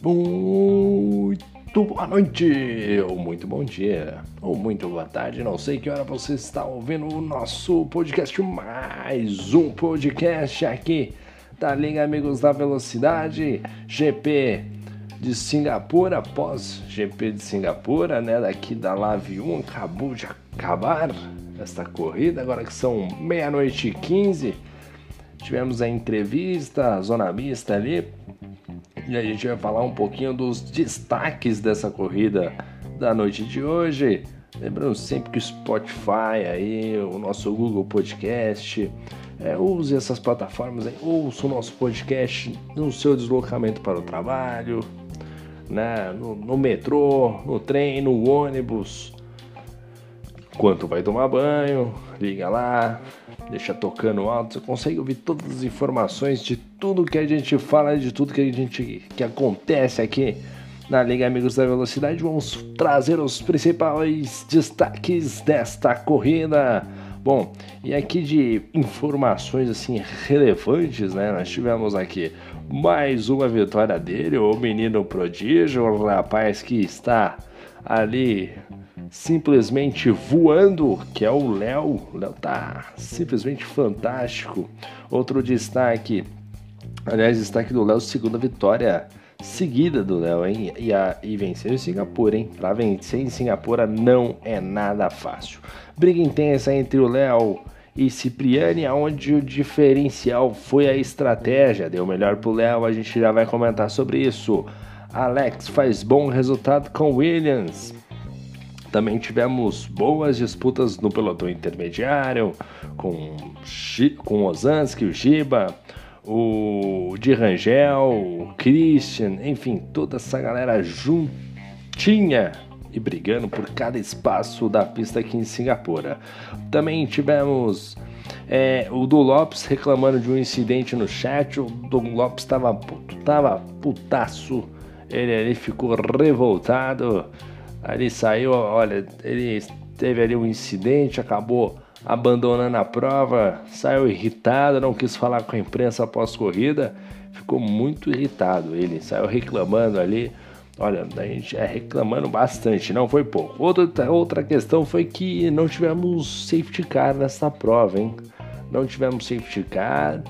Muito boa noite, ou muito bom dia, ou muito boa tarde, não sei que hora você está ouvindo o nosso podcast, mais um podcast aqui da Liga Amigos da Velocidade, GP de Singapura, após GP de Singapura, né, daqui da Live 1, acabou de acabar esta corrida, agora que são meia-noite e 15, tivemos a entrevista, a zona mista ali, e a gente vai falar um pouquinho dos destaques dessa corrida da noite de hoje. Lembrando sempre que o Spotify, aí, o nosso Google Podcast, é, use essas plataformas, aí, ouça o nosso podcast no seu deslocamento para o trabalho, né, no, no metrô, no trem, no ônibus. Enquanto vai tomar banho, liga lá, deixa tocando alto, você consegue ouvir todas as informações de tudo que a gente fala, de tudo que a gente que acontece aqui na Liga Amigos da Velocidade. Vamos trazer os principais destaques desta corrida. Bom, e aqui de informações assim relevantes, né? Nós tivemos aqui mais uma vitória dele, o menino prodígio, o rapaz que está ali simplesmente voando, que é o Léo. Léo tá simplesmente fantástico. Outro destaque, aliás, destaque do Léo, segunda vitória seguida do Léo, hein? E, a, e vencer em Singapura, hein? Para vencer em Singapura não é nada fácil. Briga intensa entre o Léo e Cipriani, onde o diferencial foi a estratégia. Deu melhor pro Léo, a gente já vai comentar sobre isso. Alex faz bom resultado com Williams. Também tivemos boas disputas no pelotão intermediário, com, com Ozanski, o Giba, o Di Rangel, o Christian, enfim, toda essa galera juntinha e brigando por cada espaço da pista aqui em Singapura. Também tivemos é, o Du Lopes reclamando de um incidente no chat. O Du Lopes estava puto, tava putaço. Ele, ele ficou revoltado Ali saiu, olha, ele teve ali um incidente, acabou abandonando a prova, saiu irritado, não quis falar com a imprensa após corrida, ficou muito irritado. Ele saiu reclamando ali. Olha, a gente é reclamando bastante, não foi pouco. Outra, outra questão foi que não tivemos safety car nessa prova, hein? Não tivemos safety car.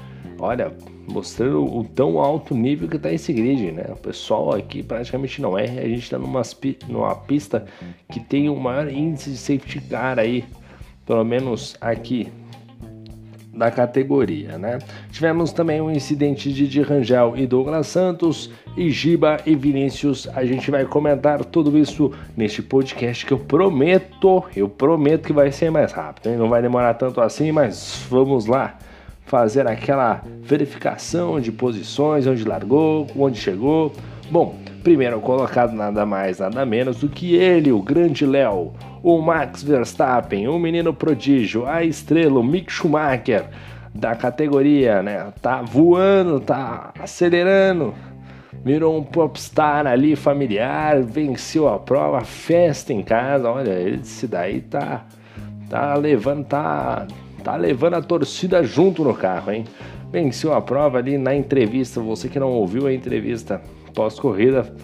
Olha, mostrando o tão alto nível que está esse grid, né? O pessoal aqui praticamente não é. A gente está numa, numa pista que tem o maior índice de safety car aí, pelo menos aqui da categoria, né? Tivemos também um incidente de Di Rangel e Douglas Santos, e Giba e Vinícius. A gente vai comentar tudo isso neste podcast que eu prometo, eu prometo que vai ser mais rápido, hein? Não vai demorar tanto assim, mas vamos lá fazer aquela verificação de posições, onde largou, onde chegou. Bom, primeiro colocado nada mais, nada menos do que ele, o grande Léo, o Max Verstappen, o menino prodígio, a estrela, o Mick Schumacher da categoria, né? Tá voando, tá acelerando, virou um popstar ali familiar, venceu a prova, festa em casa. Olha, esse daí tá, tá levando, tá tá levando a torcida junto no carro, hein? Venceu a prova ali na entrevista. Você que não ouviu a entrevista pós-corrida,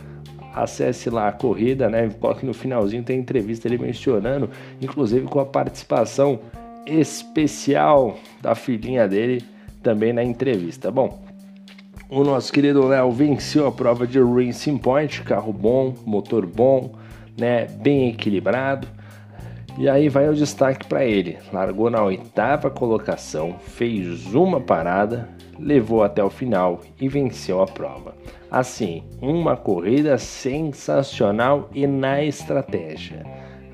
acesse lá a corrida, né? Coloque no finalzinho, tem entrevista ele mencionando, inclusive com a participação especial da filhinha dele também na entrevista. Bom, o nosso querido Léo venceu a prova de Racing Point, carro bom, motor bom, né? Bem equilibrado e aí vai o destaque para ele. Largou na oitava colocação, fez uma parada, levou até o final e venceu a prova. Assim, uma corrida sensacional e na estratégia.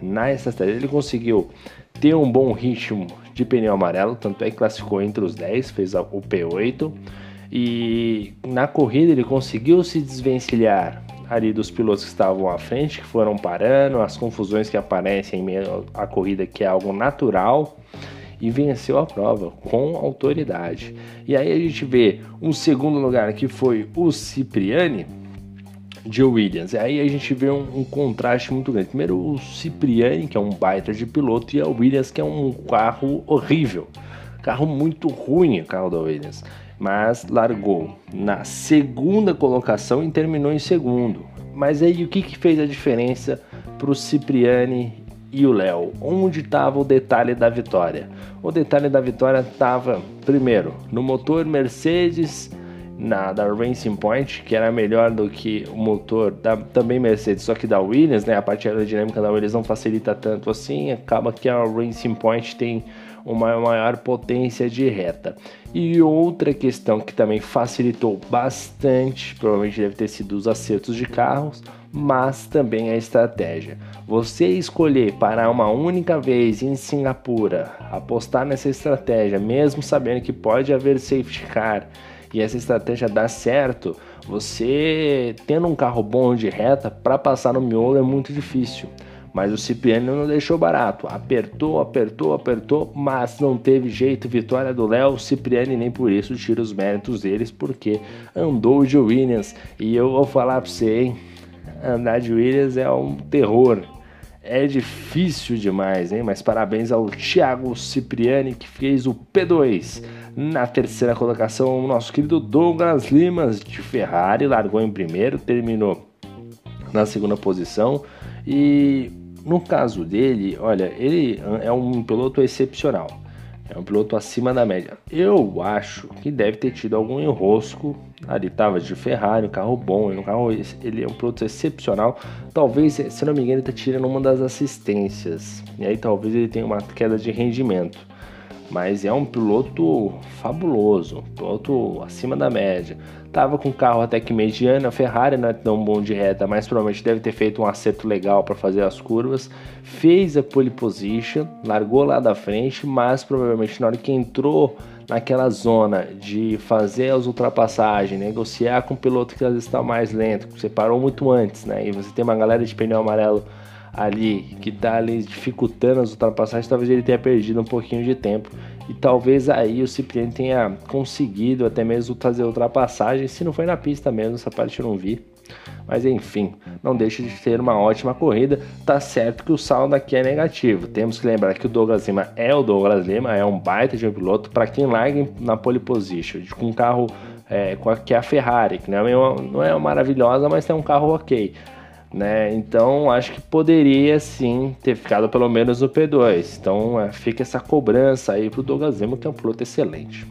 Na estratégia, ele conseguiu ter um bom ritmo de pneu amarelo, tanto é que classificou entre os 10, fez o P8. E na corrida ele conseguiu se desvencilhar ali dos pilotos que estavam à frente, que foram parando, as confusões que aparecem em meio à corrida, que é algo natural, e venceu a prova com autoridade. E aí a gente vê um segundo lugar que foi o Cipriani de Williams. E aí a gente vê um, um contraste muito grande. Primeiro o Cipriani, que é um baita de piloto, e a Williams, que é um carro horrível Carro muito ruim o carro da Williams, mas largou na segunda colocação e terminou em segundo. Mas aí o que, que fez a diferença para o Cipriani e o Léo? Onde estava o detalhe da vitória? O detalhe da vitória estava, primeiro, no motor Mercedes na da Racing Point, que era melhor do que o motor da também Mercedes, só que da Williams, né? A parte aerodinâmica da Williams não facilita tanto assim, acaba que a Racing Point tem uma maior potência de reta. E outra questão que também facilitou bastante, provavelmente deve ter sido os acertos de carros, mas também a estratégia. Você escolher parar uma única vez em Singapura, apostar nessa estratégia, mesmo sabendo que pode haver safety car e essa estratégia dá certo, você tendo um carro bom de reta para passar no miolo é muito difícil. Mas o Cipriani não deixou barato, apertou, apertou, apertou, mas não teve jeito. Vitória do Léo, Cipriani nem por isso tira os méritos deles, porque andou de Williams. E eu vou falar para você, hein? Andar de Williams é um terror. É difícil demais, hein? Mas parabéns ao Thiago Cipriani que fez o P2. Na terceira colocação, o nosso querido Douglas Limas de Ferrari largou em primeiro, terminou na segunda posição e no caso dele, olha, ele é um piloto excepcional. É um piloto acima da média. Eu acho que deve ter tido algum enrosco. Ali estava de Ferrari, um carro bom, um carro, ele é um piloto excepcional. Talvez, se não me engano, ele está tirando uma das assistências. E aí talvez ele tenha uma queda de rendimento mas é um piloto fabuloso, piloto acima da média. Tava com carro até que mediano, a Ferrari não é tão bom de reta, mas provavelmente deve ter feito um acerto legal para fazer as curvas. Fez a pole position, largou lá da frente, mas provavelmente na hora que entrou naquela zona de fazer as ultrapassagens, negociar com o piloto que às vezes está mais lento, você parou muito antes, né? E você tem uma galera de pneu amarelo ali que está ali dificultando as ultrapassagens, talvez ele tenha perdido um pouquinho de tempo e talvez aí o Cipriani tenha conseguido até mesmo fazer ultrapassagem, se não foi na pista mesmo, essa parte eu não vi. Mas enfim, não deixa de ter uma ótima corrida. Tá certo que o saldo aqui é negativo. Temos que lembrar que o Douglas Lima é o Douglas Lima, é um baita de um piloto. Para quem larga na pole position, com um carro é, que é a Ferrari, que não é, uma, não é maravilhosa, mas tem um carro ok né? Então acho que poderia sim ter ficado pelo menos no P2. Então é, fica essa cobrança aí pro Douglas Lima, que é um piloto excelente.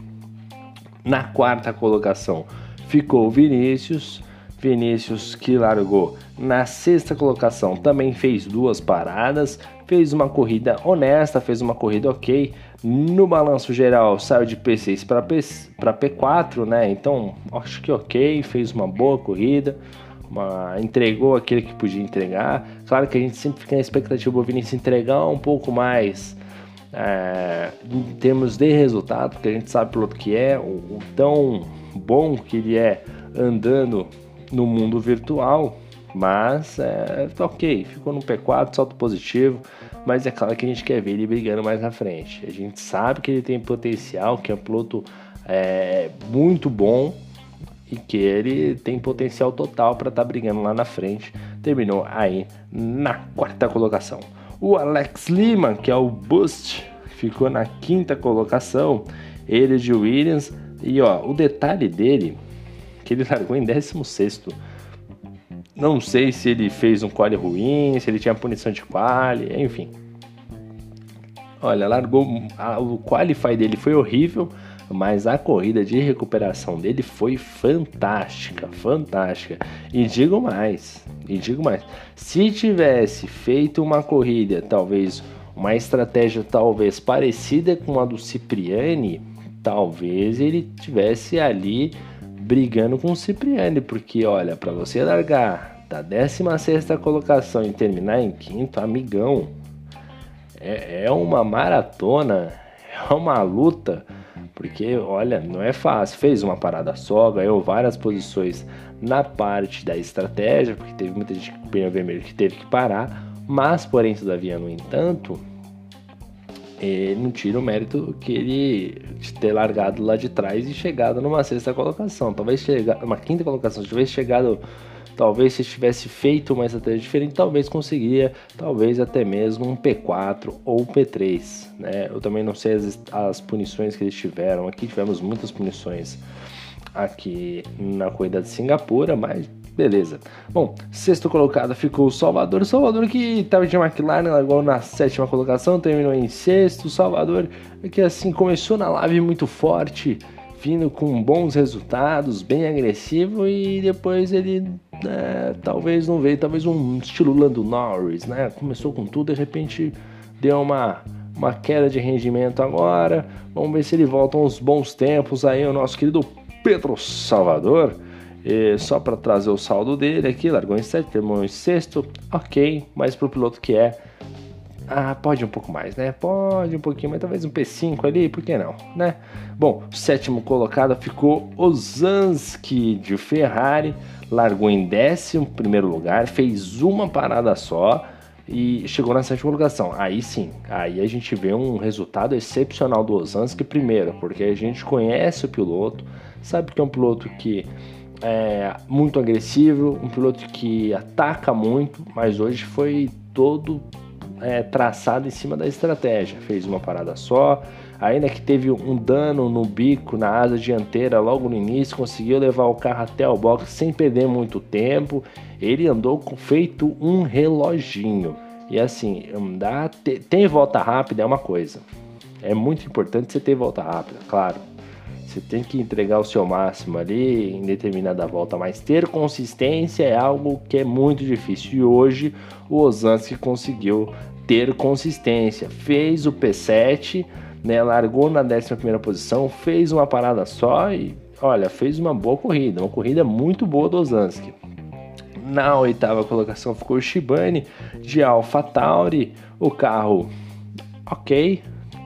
Na quarta colocação ficou Vinícius. Vinícius que largou na sexta colocação também fez duas paradas, fez uma corrida honesta, fez uma corrida ok. No balanço geral saiu de P6 para P4, né? Então acho que ok, fez uma boa corrida uma, entregou aquilo que podia entregar. Claro que a gente sempre fica na expectativa do Vinícius entregar um pouco mais é, em termos de resultado, porque a gente sabe pelo que é, o, o, tão bom que ele é andando no mundo virtual. Mas é, tá ok, ficou no P4, salto positivo. Mas é claro que a gente quer ver ele brigando mais na frente. A gente sabe que ele tem potencial, que é um piloto é, muito bom e que ele tem potencial total para estar tá brigando lá na frente. Terminou aí na quarta colocação. O Alex Lima, que é o Boost, ficou na quinta colocação. Ele de Williams. E ó, o detalhe dele, que ele largou em 16. Não sei se ele fez um quali ruim, se ele tinha punição de quali, enfim. Olha, largou. o qualify dele foi horrível mas a corrida de recuperação dele foi fantástica, fantástica. E digo mais, e digo mais, se tivesse feito uma corrida, talvez uma estratégia talvez parecida com a do Cipriani, talvez ele tivesse ali brigando com o Cipriani, porque olha, para você largar da 16 colocação e terminar em quinto, amigão, é, é uma maratona, é uma luta porque, olha, não é fácil. Fez uma parada só, ganhou várias posições na parte da estratégia, porque teve muita gente com pneu vermelho que teve que parar. Mas, porém, todavia, no entanto, não tira o mérito que ele de ter largado lá de trás e chegado numa sexta colocação. Talvez chegado, uma quinta colocação, talvez chegado Talvez se tivesse feito uma estratégia diferente, talvez conseguiria, talvez até mesmo um P4 ou um P3. Né? Eu também não sei as, as punições que eles tiveram. Aqui tivemos muitas punições aqui na corrida de Singapura, mas beleza. Bom, sexto colocado ficou o Salvador. Salvador que estava de McLaren, largou na sétima colocação, terminou em sexto. Salvador que assim começou na live muito forte, vindo com bons resultados, bem agressivo e depois ele é, talvez não veio, talvez um estilo Lando Norris, né? Começou com tudo, de repente deu uma uma queda de rendimento agora. Vamos ver se ele volta uns bons tempos aí o nosso querido Pedro Salvador. E só para trazer o saldo dele aqui, largou em sétimo, terminou em sexto, ok, mas para o piloto que é, ah, pode um pouco mais, né? Pode um pouquinho, mas talvez um P5 ali, por que não, né? Bom, sétimo colocado ficou Ozanski de Ferrari, largou em décimo primeiro lugar, fez uma parada só e chegou na sétima colocação. Aí sim, aí a gente vê um resultado excepcional do Ozanski primeiro, porque a gente conhece o piloto, sabe que é um piloto que é muito agressivo, um piloto que ataca muito, mas hoje foi todo é, traçado em cima da estratégia. Fez uma parada só, ainda que teve um dano no bico, na asa dianteira logo no início, conseguiu levar o carro até o box sem perder muito tempo. Ele andou com, feito um reloginho. E assim, andar, tem volta rápida é uma coisa. É muito importante você ter volta rápida, claro. Você tem que entregar o seu máximo ali em determinada volta, mas ter consistência é algo que é muito difícil. E hoje o Osansky conseguiu ter consistência. Fez o P7, né, largou na 11 posição, fez uma parada só e, olha, fez uma boa corrida, uma corrida muito boa do Osansky. Na oitava colocação ficou o Shibane de Alpha Tauri, o carro ok.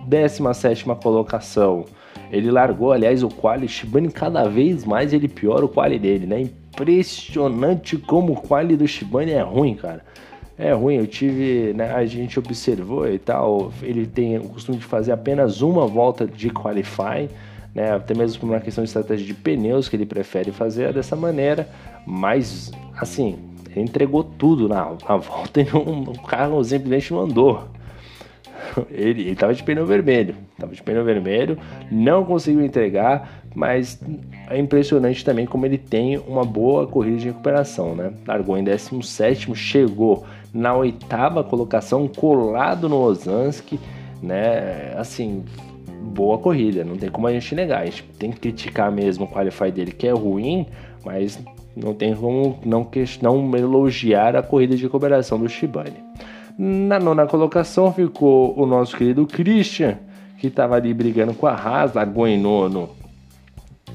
17 colocação ele largou, aliás, o quali Shibane cada vez mais ele piora o quali dele, né? Impressionante como o quali do Shibane é ruim, cara. É ruim, eu tive, né, a gente observou e tal, ele tem o costume de fazer apenas uma volta de qualify, né, até mesmo por uma questão de estratégia de pneus que ele prefere fazer dessa maneira, mas assim, ele entregou tudo na, na volta e não, o carro simplesmente não andou. Ele, ele tava de pneu vermelho, tava de pneu vermelho, não conseguiu entregar, mas é impressionante também como ele tem uma boa corrida de recuperação, né? Largou em 17, chegou na oitava colocação, colado no Ozanski, né? Assim, boa corrida, não tem como a gente negar. A gente tem que criticar mesmo o qualify dele, que é ruim, mas não tem como não, não elogiar a corrida de recuperação do Shibane. Na nona colocação ficou o nosso querido Christian, que estava ali brigando com a Haas, largou em nono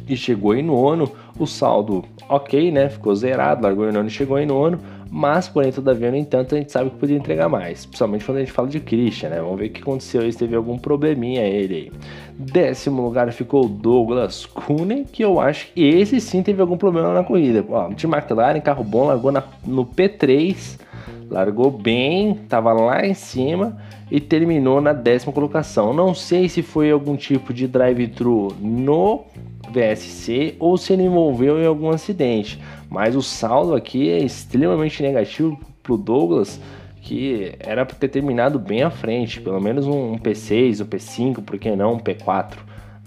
e chegou em nono. O saldo ok, né? Ficou zerado, largou em nono e chegou em nono. Mas, porém, todavia, no entanto, a gente sabe que podia entregar mais. Principalmente quando a gente fala de Christian, né? Vamos ver o que aconteceu. Se teve algum probleminha ele aí. Décimo lugar ficou Douglas Kuhn, que eu acho que esse sim teve algum problema na corrida. Ó, de McLaren, carro bom, largou na, no P3 largou bem, estava lá em cima e terminou na décima colocação. Não sei se foi algum tipo de drive-thru no VSC ou se ele envolveu em algum acidente, mas o saldo aqui é extremamente negativo para o Douglas, que era para ter terminado bem à frente, pelo menos um P6, um P5, por que não um P4,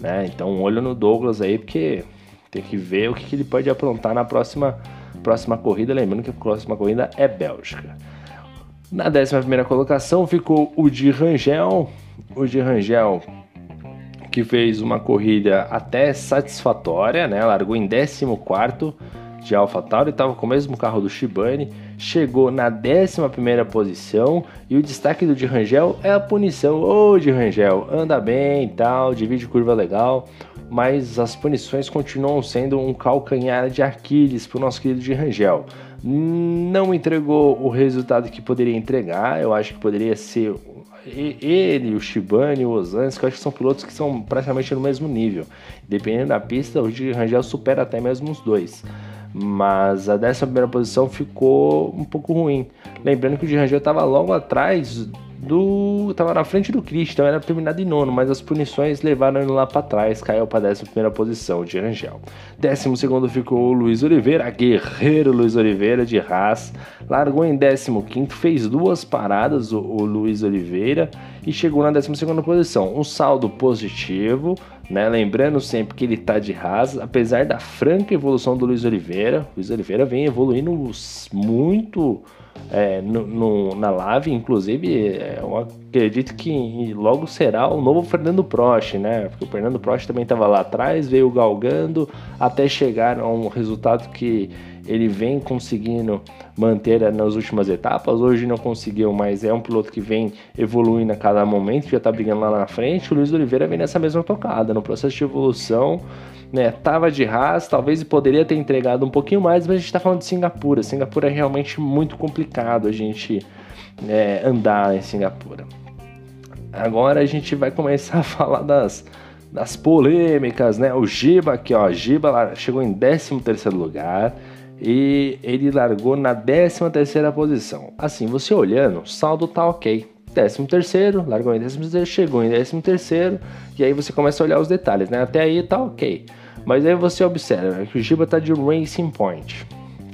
né? Então, um olho no Douglas aí, porque tem que ver o que, que ele pode aprontar na próxima próxima corrida, lembrando que a próxima corrida é Bélgica. Na 11 colocação ficou o de Rangel, o de Rangel que fez uma corrida até satisfatória, né? largou em 14 de AlphaTauri, estava com o mesmo carro do Shibane, chegou na 11 posição e o destaque do de Rangel é a punição. Ô oh, de Rangel, anda bem tal, divide curva legal, mas as punições continuam sendo um calcanhar de Aquiles para o nosso querido de Rangel. Não entregou o resultado que poderia entregar, eu acho que poderia ser ele, o Shibane, o Ozanski, eu acho que são pilotos que são praticamente no mesmo nível. Dependendo da pista, o de Rangel supera até mesmo os dois. Mas a décima primeira posição ficou um pouco ruim. Lembrando que o de Rangel estava logo atrás do. Tava na frente do Christian, era terminado em nono, mas as punições levaram ele lá para trás, caiu para a 11 posição de Rangel. Décimo segundo ficou o Luiz Oliveira, guerreiro Luiz Oliveira de Haas, largou em 15, fez duas paradas o, o Luiz Oliveira e chegou na 12 posição. Um saldo positivo, né? Lembrando sempre que ele está de Haas, apesar da franca evolução do Luiz Oliveira. Luiz Oliveira vem evoluindo muito é, no, no, na Lave, inclusive, é, eu acredito que logo será o novo Fernando Prost, né? Porque o Fernando Prost também estava lá atrás, veio galgando até chegar a um resultado que ele vem conseguindo manter nas últimas etapas. Hoje não conseguiu, mas é um piloto que vem evoluindo a cada momento, já está brigando lá na frente. O Luiz Oliveira vem nessa mesma tocada, no processo de evolução né? Tava de Haas, talvez poderia ter entregado um pouquinho mais, mas a gente está falando de Singapura. Singapura é realmente muito complicado a gente é, andar em Singapura. Agora a gente vai começar a falar das, das polêmicas, né? O Giba aqui, ó, Giba chegou em 13 terceiro lugar e ele largou na 13 terceira posição. Assim, você olhando, o saldo tá ok. 13 terceiro, largou em 13 terceiro, chegou em 13 terceiro, e aí você começa a olhar os detalhes, né? Até aí tá ok. Mas aí você observa que o Giba tá de Racing Point.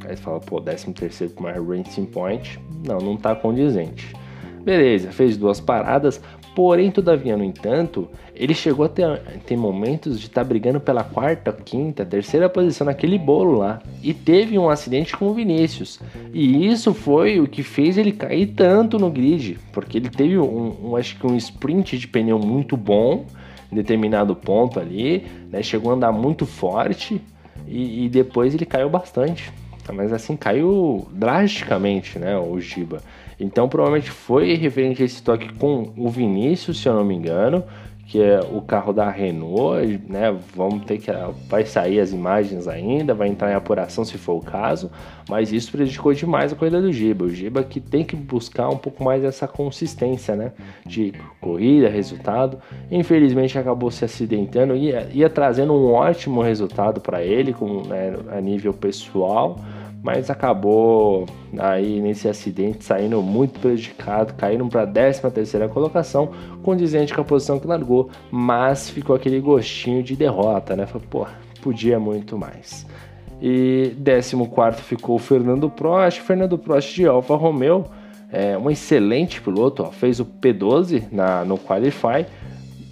Aí você fala, pô, 13 terceiro com mais Racing Point. Não, não tá condizente. Beleza, fez duas paradas, Porém, todavia, no entanto, ele chegou a ter, ter momentos de estar tá brigando pela quarta, quinta, terceira posição naquele bolo lá. E teve um acidente com o Vinícius. E isso foi o que fez ele cair tanto no grid. Porque ele teve um, um acho que um sprint de pneu muito bom em determinado ponto ali. Né? Chegou a andar muito forte. E, e depois ele caiu bastante. Mas assim, caiu drasticamente, né? O Giba. Então provavelmente foi referente a esse toque com o Vinícius, se eu não me engano, que é o carro da Renault, né? Vamos ter que vai sair as imagens ainda, vai entrar em apuração se for o caso, mas isso prejudicou demais a corrida do Giba. O Giba que tem que buscar um pouco mais essa consistência, né? De corrida, resultado. Infelizmente acabou se acidentando, ia, ia trazendo um ótimo resultado para ele, com, né, a nível pessoal mas acabou aí nesse acidente saindo muito prejudicado, caindo para a 13 terceira colocação, condizente com a posição que largou, mas ficou aquele gostinho de derrota, né? Falei, pô, podia muito mais. E 14 ficou o Fernando Prost, Fernando Prost de Alfa Romeo, é, um excelente piloto, ó, fez o P12 na, no Qualify,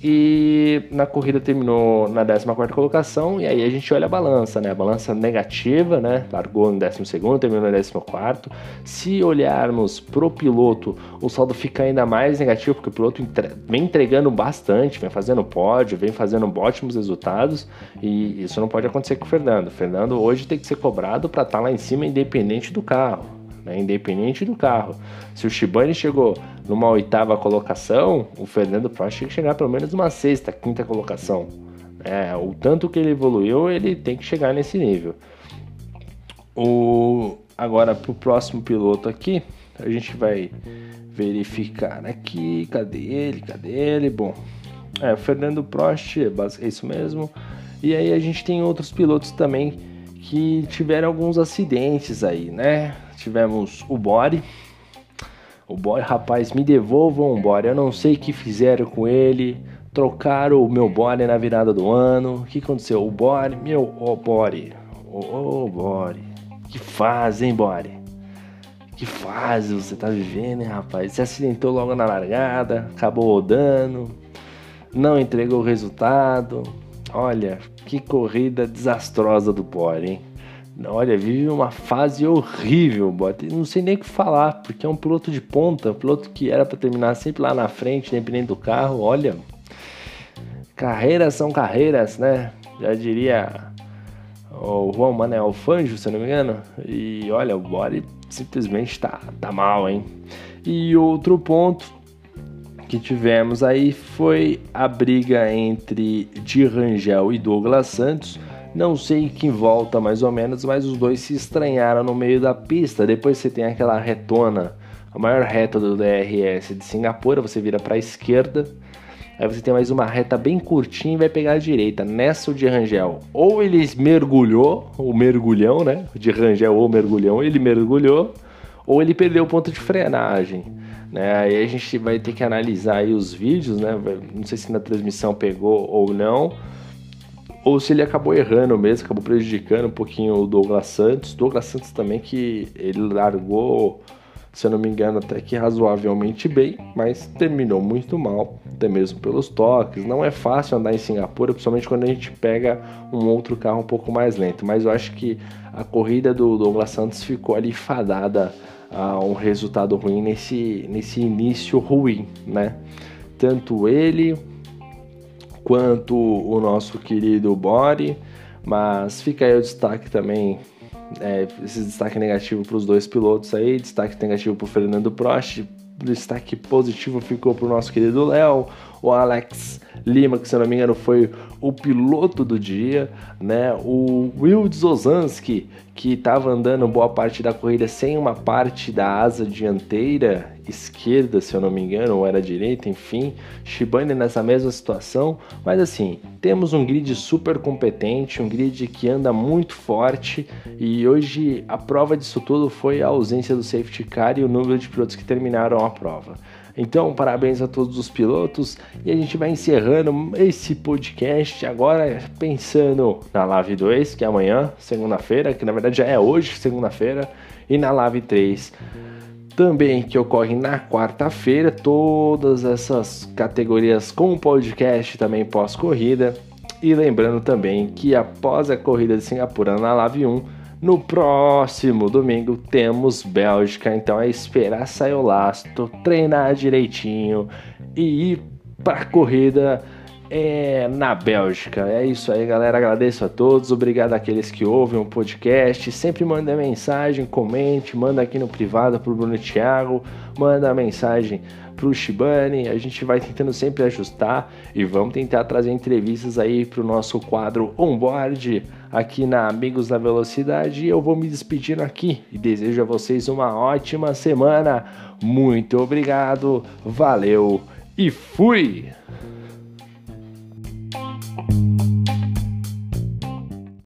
e na corrida terminou na 14 colocação, e aí a gente olha a balança, né? A balança negativa, né? Largou no 12, terminou no 14. Se olharmos pro piloto, o saldo fica ainda mais negativo, porque o piloto entre... vem entregando bastante, vem fazendo pódio, vem fazendo ótimos resultados, e isso não pode acontecer com o Fernando. O Fernando hoje tem que ser cobrado para estar tá lá em cima, independente do carro né, independente do carro. Se o Shibane chegou numa oitava colocação, o Fernando Prost tem que chegar pelo menos uma sexta, quinta colocação. É, o tanto que ele evoluiu, ele tem que chegar nesse nível. O, agora, para o próximo piloto aqui, a gente vai verificar aqui, cadê ele, cadê ele? Bom, é, o Fernando Prost, é isso mesmo. E aí a gente tem outros pilotos também que tiveram alguns acidentes aí, né? Tivemos o Bore. O Bore, rapaz, me devolvam o Bore. Eu não sei o que fizeram com ele. Trocaram o meu Bore na virada do ano. O que aconteceu? O Bore, meu, ô oh, Bore. Ô oh, Bore. Que fase, hein, Bore? Que fase você tá vivendo, hein, rapaz? Se acidentou logo na largada, acabou rodando, não entregou o resultado. Olha, que corrida desastrosa do Bore, hein? Olha, vive uma fase horrível, Bota. Não sei nem o que falar, porque é um piloto de ponta, um piloto que era para terminar sempre lá na frente, independente do carro. Olha, carreiras são carreiras, né? Já diria o Juan Manuel Fanjo, se não me engano. E olha, o Bore simplesmente tá, tá mal, hein? E outro ponto que tivemos aí foi a briga entre Di Rangel e Douglas Santos não sei quem volta mais ou menos, mas os dois se estranharam no meio da pista. Depois você tem aquela retona, a maior reta do DRS de Singapura, você vira para a esquerda. Aí você tem mais uma reta bem curtinha e vai pegar a direita. Nessa o de Rangel, ou ele mergulhou, o mergulhão, né? De Rangel ou mergulhão, ele mergulhou, ou ele perdeu o ponto de frenagem. Né? Aí a gente vai ter que analisar aí os vídeos, né? Não sei se na transmissão pegou ou não, ou se ele acabou errando mesmo, acabou prejudicando um pouquinho o Douglas Santos. Douglas Santos também que ele largou, se eu não me engano, até que razoavelmente bem, mas terminou muito mal, até mesmo pelos toques. Não é fácil andar em Singapura, principalmente quando a gente pega um outro carro um pouco mais lento, mas eu acho que a corrida do Douglas Santos ficou ali fadada a um resultado ruim nesse, nesse início ruim, né? Tanto ele quanto o nosso querido Bori, mas fica aí o destaque também, é, esse destaque negativo para os dois pilotos aí, destaque negativo para o Fernando Prost, destaque positivo ficou para o nosso querido Léo, o Alex Lima, que se não me engano foi o piloto do dia, né? O Will Zozanski, que estava andando boa parte da corrida sem uma parte da asa dianteira esquerda, se eu não me engano, ou era direita, enfim. Shibane nessa mesma situação, mas assim, temos um grid super competente, um grid que anda muito forte e hoje a prova disso tudo foi a ausência do safety car e o número de pilotos que terminaram a prova. Então, parabéns a todos os pilotos e a gente vai encerrando esse podcast agora pensando na Live 2, que é amanhã, segunda-feira, que na verdade já é hoje, segunda-feira, e na Live 3 também que ocorre na quarta-feira, todas essas categorias com podcast também pós-corrida. E lembrando também que após a corrida de Singapura na Live 1, no próximo domingo temos Bélgica, então é esperar sair o lastro, treinar direitinho e ir para corrida é, na Bélgica. É isso aí, galera. Agradeço a todos. Obrigado àqueles que ouvem o podcast. Sempre manda mensagem, comente, manda aqui no privado pro Bruno Thiago, manda mensagem pro Shibane. A gente vai tentando sempre ajustar e vamos tentar trazer entrevistas aí pro nosso quadro onboard aqui na Amigos da Velocidade. E eu vou me despedindo aqui e desejo a vocês uma ótima semana. Muito obrigado, valeu e fui!